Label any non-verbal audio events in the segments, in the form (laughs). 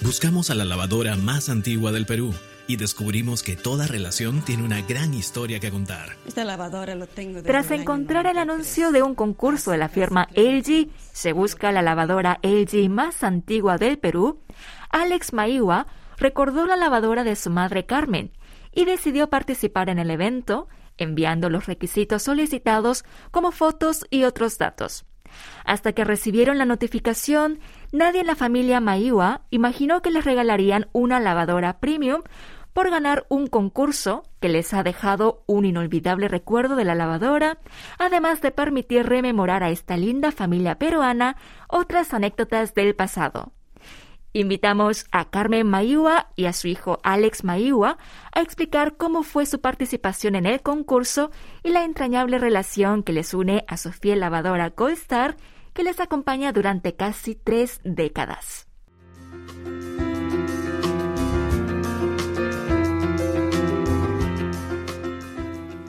Buscamos a la lavadora más antigua del Perú y descubrimos que toda relación tiene una gran historia que contar. Esta lavadora lo tengo Tras encontrar el anuncio de un concurso de la firma LG, se busca la lavadora LG más antigua del Perú, Alex Maiwa recordó la lavadora de su madre Carmen y decidió participar en el evento, enviando los requisitos solicitados como fotos y otros datos. Hasta que recibieron la notificación, nadie en la familia Maiwa imaginó que les regalarían una lavadora premium por ganar un concurso que les ha dejado un inolvidable recuerdo de la lavadora, además de permitir rememorar a esta linda familia peruana otras anécdotas del pasado. Invitamos a Carmen Mayúa y a su hijo Alex Mayúa a explicar cómo fue su participación en el concurso y la entrañable relación que les une a su fiel lavadora Gold Star que les acompaña durante casi tres décadas.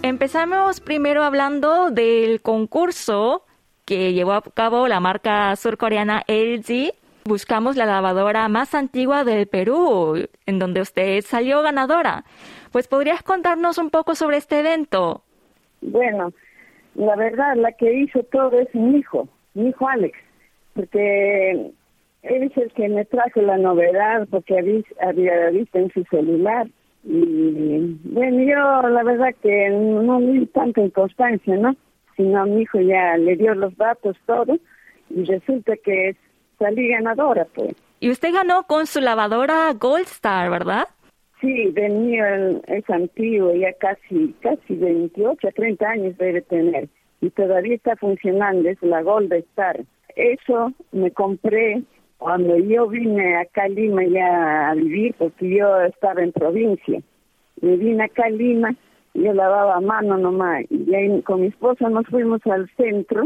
Empezamos primero hablando del concurso que llevó a cabo la marca surcoreana LG. Buscamos la lavadora más antigua del Perú, en donde usted salió ganadora. Pues podrías contarnos un poco sobre este evento. Bueno, la verdad, la que hizo todo es mi hijo, mi hijo Alex, porque él es el que me trajo la novedad, porque había visto en su celular y bueno, yo la verdad que no vi tanta inconstancia, ¿no? Sino a mi hijo ya le dio los datos, todo, y resulta que salí ganadora, pues. Y usted ganó con su lavadora Gold Star, ¿verdad? Sí, de mío es antiguo, ya casi, casi 28, 30 años debe tener. Y todavía está funcionando, es la Gold Star. Eso me compré cuando yo vine acá a Lima ya a vivir, porque yo estaba en provincia, me vine acá a Lima, yo lavaba a mano nomás, y ahí con mi esposa nos fuimos al centro,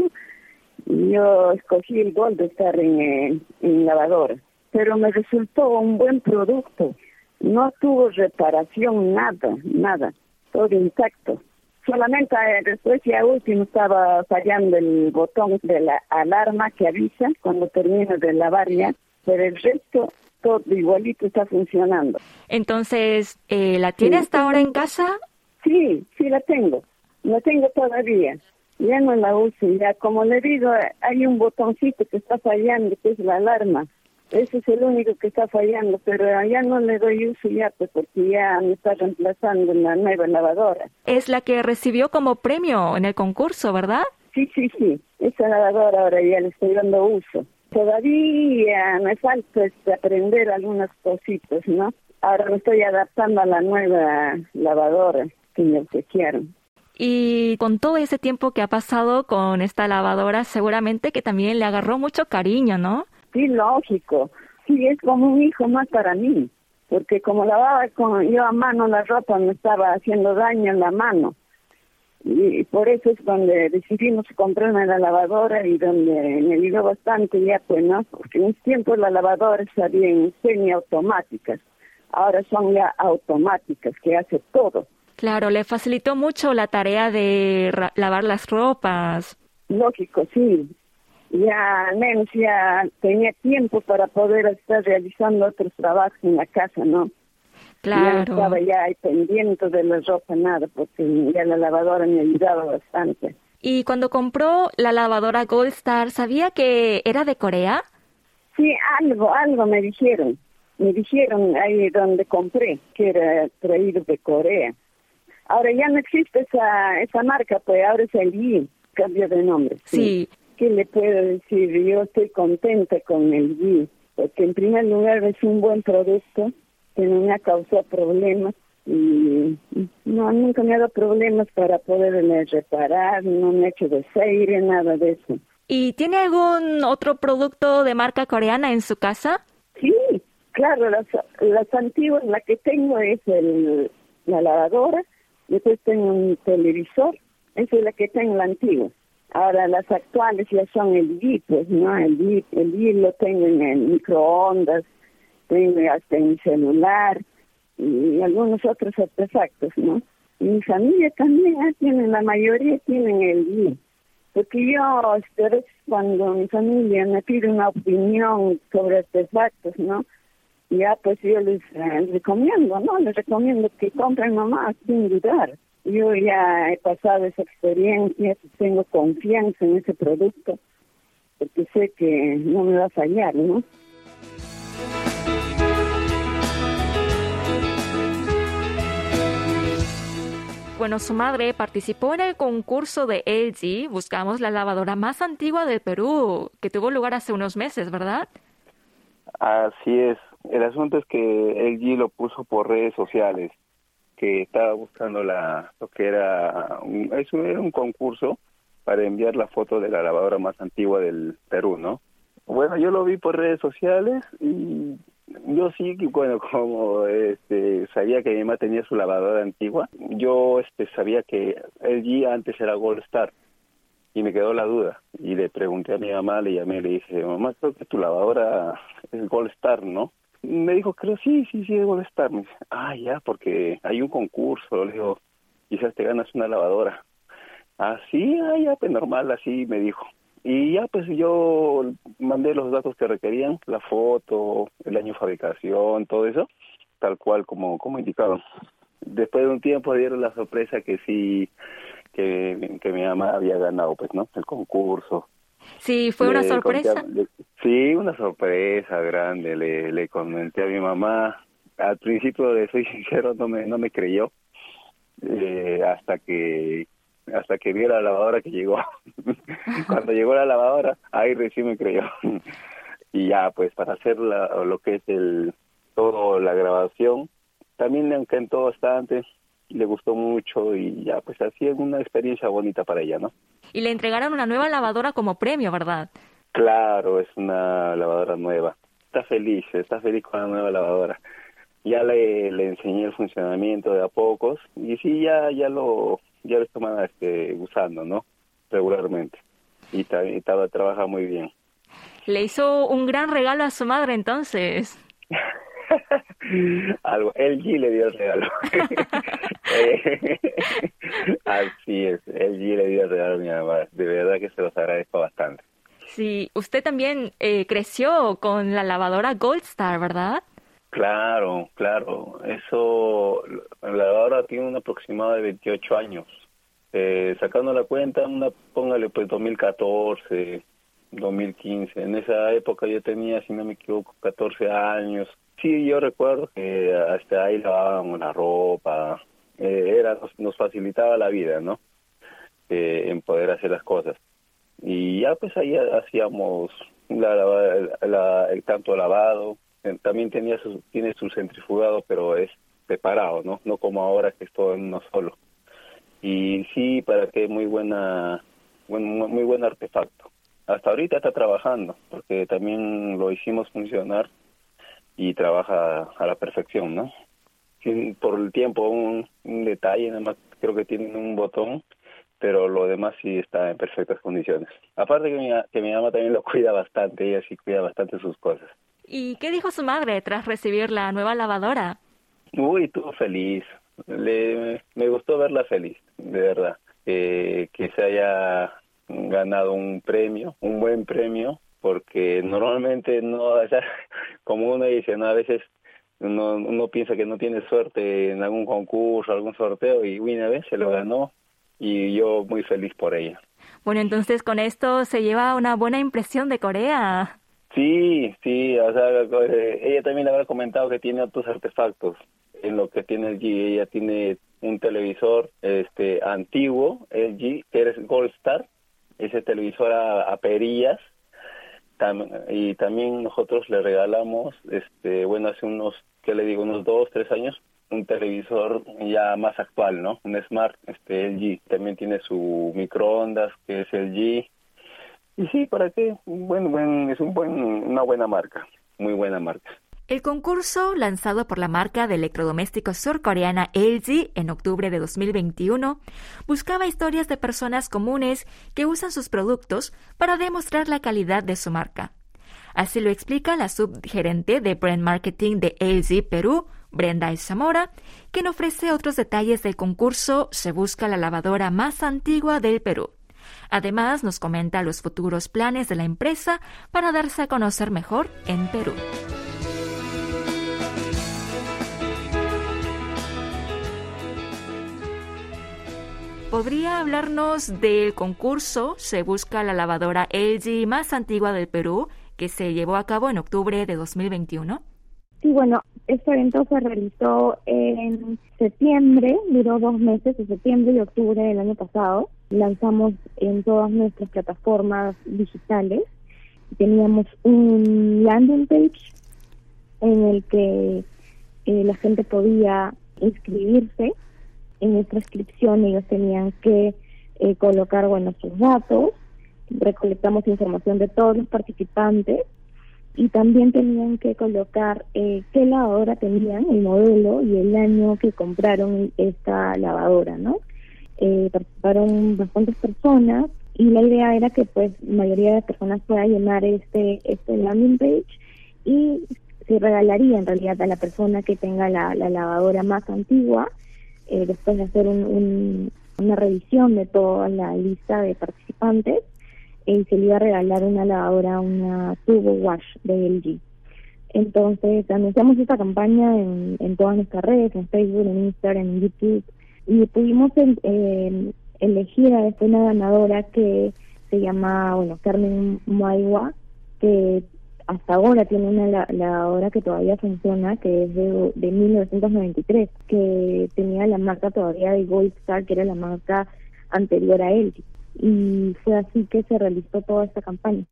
y yo escogí el gol de estar en, en lavadora, pero me resultó un buen producto, no tuvo reparación, nada, nada, todo intacto solamente eh, después ya último estaba fallando el botón de la alarma que avisa cuando termina de lavar ya, pero el resto todo igualito está funcionando. Entonces, eh, ¿la tiene hasta ahora en casa? Sí, sí la tengo, la tengo todavía. Ya no la uso, ya como le digo, hay un botoncito que está fallando, que es la alarma. Ese es el único que está fallando, pero ya no le doy uso ya, pues porque ya me está reemplazando en la nueva lavadora. Es la que recibió como premio en el concurso, ¿verdad? Sí, sí, sí. Esa lavadora ahora ya le estoy dando uso. Todavía me falta este, aprender algunas cositas, ¿no? Ahora me estoy adaptando a la nueva lavadora que me obsequiaron. Y con todo ese tiempo que ha pasado con esta lavadora, seguramente que también le agarró mucho cariño, ¿no? Sí, lógico. Sí, es como un hijo más para mí, porque como lavaba con, yo a mano la ropa me estaba haciendo daño en la mano. Y por eso es donde decidimos comprarme la lavadora y donde me ayudó bastante ya, pues, ¿no? Porque en ese tiempo las lavadoras habían semiautomáticas, ahora son ya automáticas, que hace todo. Claro, le facilitó mucho la tarea de lavar las ropas. Lógico, sí ya menos ya tenía tiempo para poder estar realizando otros trabajos en la casa, ¿no? Claro. Ya no estaba ya ahí pendiente de la ropa, nada, porque ya la lavadora me ayudaba bastante. Y cuando compró la lavadora Gold Star, ¿sabía que era de Corea? Sí, algo, algo me dijeron. Me dijeron ahí donde compré que era traído de Corea. Ahora ya no existe esa, esa marca, pues ahora es el cambio de nombre. sí. ¿Qué le puedo decir? Yo estoy contenta con el G, porque en primer lugar es un buen producto que no me ha causado problemas y no, nunca me ha dado problemas para poderle reparar, no me ha hecho desaire, nada de eso. ¿Y tiene algún otro producto de marca coreana en su casa? Sí, claro, las, las antiguas, la que tengo es el, la lavadora, después tengo un televisor, esa es la que tengo, la antigua. Ahora las actuales ya son el G, pues, ¿no? El G, el G lo tengo en el microondas, tengo hasta en mi celular y algunos otros artefactos, ¿no? Y mi familia también ¿eh? tienen, la mayoría tienen el G. Porque yo, este, cuando mi familia me pide una opinión sobre artefactos, ¿no? ya pues yo les eh, recomiendo, ¿no? Les recomiendo que compren nomás sin dudar. Yo ya he pasado esa experiencia, tengo confianza en ese producto, porque sé que no me va a fallar, ¿no? Bueno, su madre participó en el concurso de LG, buscamos la lavadora más antigua del Perú, que tuvo lugar hace unos meses, ¿verdad? Así es. El asunto es que LG lo puso por redes sociales, que estaba buscando la, lo que era un, eso era un concurso para enviar la foto de la lavadora más antigua del Perú, ¿no? Bueno, yo lo vi por redes sociales y yo sí, bueno, (laughs) como este, sabía que mi mamá tenía su lavadora antigua, yo este, sabía que LG antes era Gold Star y me quedó la duda y le pregunté a mi mamá, le llamé, le dije, mamá, creo que tu lavadora es Gold Star, ¿no? Me dijo, creo, sí, sí, sí, es Gold Star. Me ah, ya, porque hay un concurso, le digo, quizás te ganas una lavadora. Ah, sí, ah, ya, pues normal, así me dijo. Y ya pues yo mandé los datos que requerían, la foto, el año de fabricación, todo eso, tal cual como, como indicaron. Después de un tiempo dieron la sorpresa que sí, que, que mi mamá había ganado, pues, ¿no? El concurso. Sí, fue una sorpresa. sí, una sorpresa grande. Le, le comenté a mi mamá. Al principio, de soy (laughs) sincero, no me, no me creyó. Eh, hasta que hasta que vi la lavadora que llegó. (laughs) Cuando llegó la lavadora, ahí recién me creyó. (laughs) y ya, pues para hacer lo que es el todo la grabación, también le encantó bastante, le gustó mucho y ya, pues así es una experiencia bonita para ella, ¿no? Y le entregaron una nueva lavadora como premio, ¿verdad? Claro, es una lavadora nueva. Está feliz, está feliz con la nueva lavadora ya le, le enseñé el funcionamiento de a pocos y sí ya ya lo ya lo estamos este, usando, ¿no? Regularmente. Y, estaba, trabaja muy bien. Le hizo un gran regalo a su madre entonces. (laughs) (laughs) Algo, él sí le dio el regalo. (laughs) Así es, sí le dio el regalo a mi mamá. De verdad que se los agradezco bastante. Sí, usted también eh, creció con la lavadora Gold Star, ¿verdad? Claro, claro. Eso, la lavadora tiene un aproximado de 28 años. Eh, sacando la cuenta, una, póngale pues 2014, 2015. En esa época yo tenía, si no me equivoco, 14 años. Sí, yo recuerdo que hasta ahí lavábamos la ropa. Eh, era nos, facilitaba la vida, ¿no? Eh, en poder hacer las cosas. Y ya pues ahí hacíamos la, la, el tanto lavado, también tenía su, tiene su centrifugado, pero es separado, ¿no? No como ahora que es todo en uno solo. Y sí, para que muy buena, buen, muy buen artefacto. Hasta ahorita está trabajando, porque también lo hicimos funcionar y trabaja a la perfección, ¿no? por el tiempo, un, detalle, nada más creo que tiene un botón, pero lo demás sí está en perfectas condiciones. Aparte que mi, que mi mamá también lo cuida bastante, ella sí cuida bastante sus cosas. ¿Y qué dijo su madre tras recibir la nueva lavadora? Uy, estuvo feliz. Le, me gustó verla feliz, de verdad. que se haya ganado un premio, un buen premio, porque normalmente no, o sea, (laughs) como uno dice, ¿no? a veces uno, uno piensa que no tiene suerte en algún concurso, algún sorteo, y una vez se lo ganó, y yo muy feliz por ella. Bueno, entonces con esto se lleva una buena impresión de Corea. Sí, sí, o sea, eh, ella también le habrá comentado que tiene otros artefactos en lo que tiene LG. Ella tiene un televisor este antiguo, LG, que es Gold Star, ese televisor a, perillas. Y también nosotros le regalamos, este bueno, hace unos, ¿qué le digo? Unos dos, tres años, un televisor ya más actual, ¿no? Un Smart, este LG. También tiene su microondas, que es LG y sí, ¿para qué? Buen, buen, es un buen, una buena marca, muy buena marca. El concurso, lanzado por la marca de electrodomésticos surcoreana LG en octubre de 2021, buscaba historias de personas comunes que usan sus productos para demostrar la calidad de su marca. Así lo explica la subgerente de Brand Marketing de LG Perú, Brenda Zamora, quien ofrece otros detalles del concurso Se busca la lavadora más antigua del Perú. Además, nos comenta los futuros planes de la empresa para darse a conocer mejor en Perú. ¿Podría hablarnos del concurso Se busca la lavadora LG más antigua del Perú que se llevó a cabo en octubre de 2021? Sí, bueno, este evento se realizó en septiembre, duró dos meses, de septiembre y octubre del año pasado. Lanzamos en todas nuestras plataformas digitales. Teníamos un landing page en el que eh, la gente podía inscribirse. En nuestra inscripción ellos tenían que eh, colocar, bueno, sus datos. Recolectamos información de todos los participantes y también tenían que colocar eh, qué lavadora tenían, el modelo y el año que compraron esta lavadora, ¿no? Eh, participaron bastantes personas y la idea era que pues la mayoría de personas pueda llenar este este landing page y se regalaría en realidad a la persona que tenga la, lavadora más antigua eh, después de hacer un, una revisión de toda la lista de participantes y se le iba a regalar una lavadora, una Turbo Wash de LG. Entonces anunciamos esta campaña en, todas nuestras redes, en Facebook, en Instagram, en YouTube, y pudimos elegir a una ganadora que se llama, bueno, Carmen Maiwa, que hasta ahora tiene una lavadora que todavía funciona, que es de, de 1993, que tenía la marca todavía de Gold Star, que era la marca anterior a LG y fue así que se realizó toda esta campaña.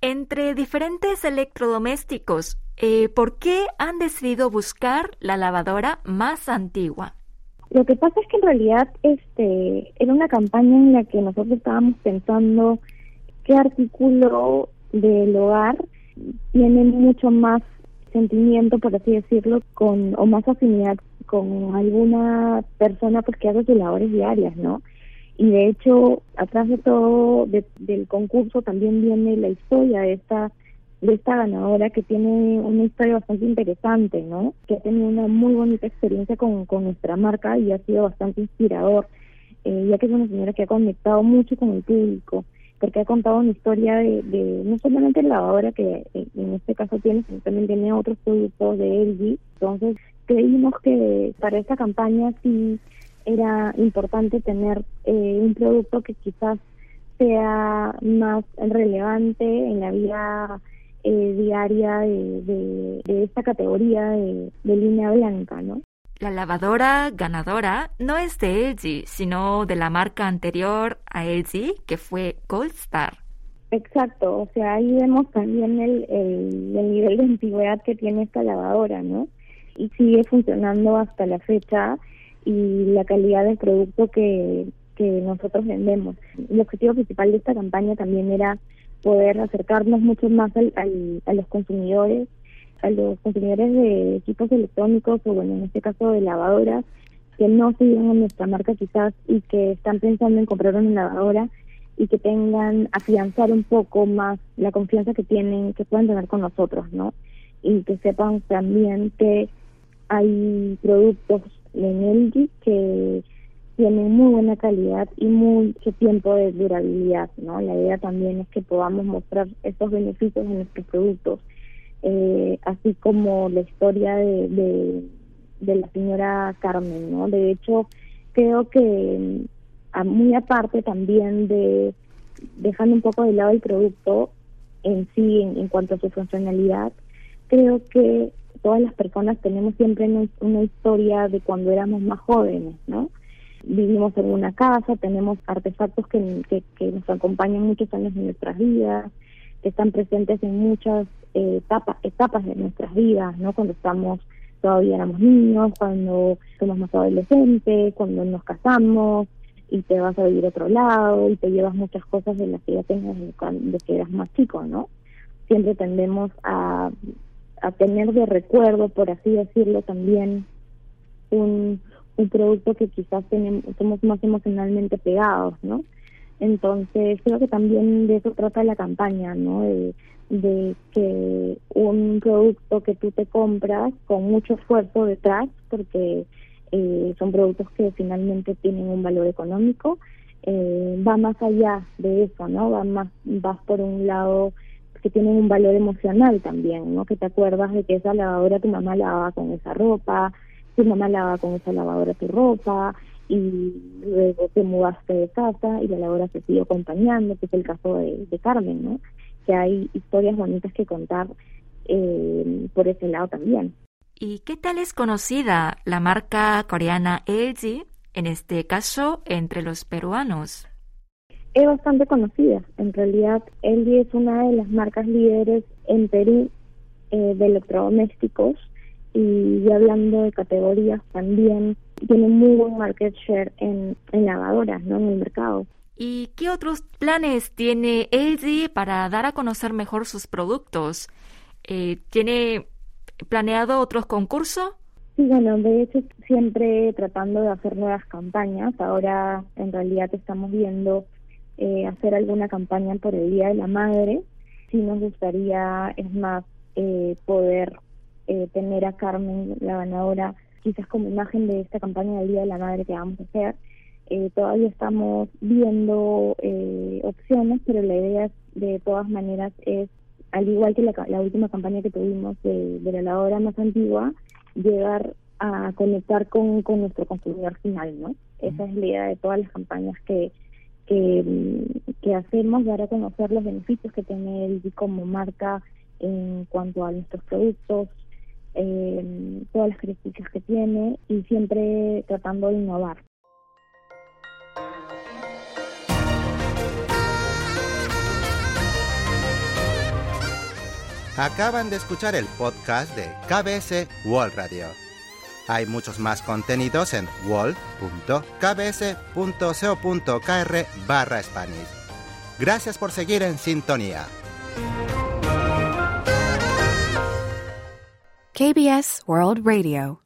Entre diferentes electrodomésticos, eh, ¿por qué han decidido buscar la lavadora más antigua? Lo que pasa es que en realidad este era una campaña en la que nosotros estábamos pensando qué artículo del hogar tiene mucho más sentimiento, por así decirlo, con o más afinidad con alguna persona porque hace sus labores diarias, ¿no? y de hecho atrás de todo del concurso también viene la historia de esta de esta ganadora que tiene una historia bastante interesante, ¿no? Que ha tenido una muy bonita experiencia con, con nuestra marca y ha sido bastante inspirador, eh, ya que es una señora que ha conectado mucho con el público, porque ha contado una historia de, de no solamente la lavadora que en este caso tiene, sino también tiene otros productos de LG. Entonces creímos que para esta campaña sí era importante tener eh, un producto que quizás sea más relevante en la vida eh, diaria de, esta categoría de, línea blanca, ¿no? La lavadora ganadora no es de LG, sino de la marca anterior a LG, que fue Gold Star. Exacto, o sea, ahí vemos también el, el, el nivel de antigüedad que tiene esta lavadora, ¿no? Y sigue funcionando hasta la fecha y la calidad del producto que, que nosotros vendemos. El objetivo principal de esta campaña también era poder acercarnos mucho más al, a los consumidores, a los consumidores de equipos electrónicos o bueno, en este caso de lavadoras, que no siguen en nuestra marca quizás y que están pensando en comprar una lavadora y que tengan, afianzar un poco más la confianza que tienen, que pueden tener con nosotros, ¿no? Y que sepan también que hay productos en LG que tienen muy buena calidad y mucho tiempo de durabilidad, ¿no? La idea también es que podamos mostrar estos beneficios en nuestros productos, eh, así como la historia de, la señora Carmen, ¿no? De hecho, creo que muy aparte también de dejando un poco de lado el producto en sí en cuanto a su funcionalidad, creo que todas las personas tenemos siempre una, historia de cuando éramos más jóvenes, ¿no? Vivimos en una casa, tenemos artefactos que, que, nos acompañan muchos años en nuestras vidas, que están presentes en muchas eh, etapas, etapas de nuestras vidas, ¿no? Cuando estamos todavía éramos niños, cuando somos más adolescentes, cuando nos casamos y te vas a vivir a otro lado y te llevas muchas cosas de las que ya tenías desde que eras más chico, ¿no? Siempre tendemos a a tener de recuerdo, por así decirlo, también un, un producto que quizás tenemos, somos más emocionalmente pegados, ¿no? Entonces, creo que también de eso trata la campaña, ¿no? De, de que un producto que tú te compras con mucho esfuerzo detrás, porque eh, son productos que finalmente tienen un valor económico, eh, va más allá de eso, ¿no? Va más, vas por un lado que tienen un valor emocional también, ¿no? Que te acuerdas de que esa lavadora tu mamá lavaba con esa ropa, tu mamá lava con esa lavadora tu ropa y luego te mudaste de casa y la lavadora se sigue acompañando, que es el caso de, Carmen, ¿no? Que hay historias bonitas que contar eh, por ese lado también. ¿Y qué tal es conocida la marca coreana LG, en este caso, entre los peruanos? Es bastante conocida. En realidad, LG es una de las marcas líderes en Perú eh, de electrodomésticos y hablando de categorías también tiene muy buen market share en, lavadoras, ¿no? En el mercado. ¿Y qué otros planes tiene LG para dar a conocer mejor sus productos? Eh, ¿Tiene planeado otros concursos? Sí, bueno, de hecho siempre tratando de hacer nuevas campañas. Ahora en realidad estamos viendo eh, hacer alguna campaña por el Día de la Madre. Sí nos gustaría, es más, eh, poder eh, tener a Carmen, la ganadora, quizás como imagen de esta campaña del Día de la Madre que vamos a hacer. Eh, todavía estamos viendo eh, opciones, pero la idea de todas maneras es, al igual que la, última campaña que tuvimos de, la lavadora más antigua, llegar a conectar con, con nuestro consumidor final, ¿no? Esa es la idea de todas las campañas que, que, que hacemos, dar a conocer los beneficios que tiene el como marca en cuanto a nuestros productos, eh, todas las características que tiene y siempre tratando de innovar. Acaban de escuchar el podcast de KBS World Radio. Hay muchos más contenidos en wall.kbs.co.kr barra Spanish. Gracias por seguir en sintonía. KBS World Radio.